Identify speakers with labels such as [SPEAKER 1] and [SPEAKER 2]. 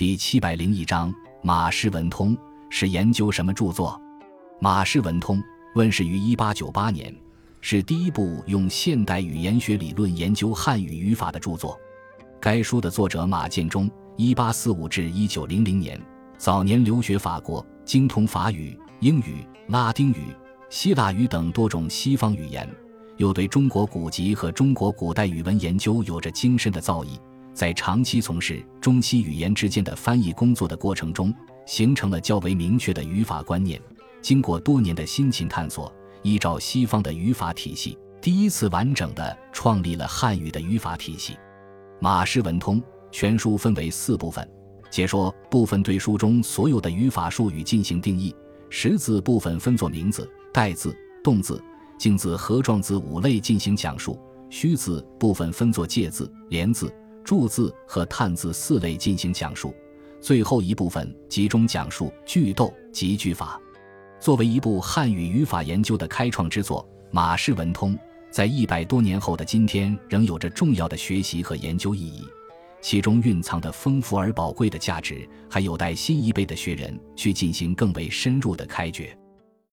[SPEAKER 1] 第七百零一章《马氏文通》是研究什么著作？《马氏文通》问世于一八九八年，是第一部用现代语言学理论研究汉语语法的著作。该书的作者马建中，一八四五至一九零零年，早年留学法国，精通法语、英语、拉丁语、希腊语等多种西方语言，又对中国古籍和中国古代语文研究有着精深的造诣。在长期从事中西语言之间的翻译工作的过程中，形成了较为明确的语法观念。经过多年的辛勤探索，依照西方的语法体系，第一次完整的创立了汉语的语法体系。《马氏文通》全书分为四部分，解说部分对书中所有的语法术语进行定义；识字部分分作名字、代字、动字、静字和状字五类进行讲述；虚字部分分作介字、连字。注字和探字四类进行讲述，最后一部分集中讲述句斗及句法。作为一部汉语语法研究的开创之作，《马氏文通》在一百多年后的今天仍有着重要的学习和研究意义，其中蕴藏的丰富而宝贵的价值，还有待新一辈的学人去进行更为深入的开掘。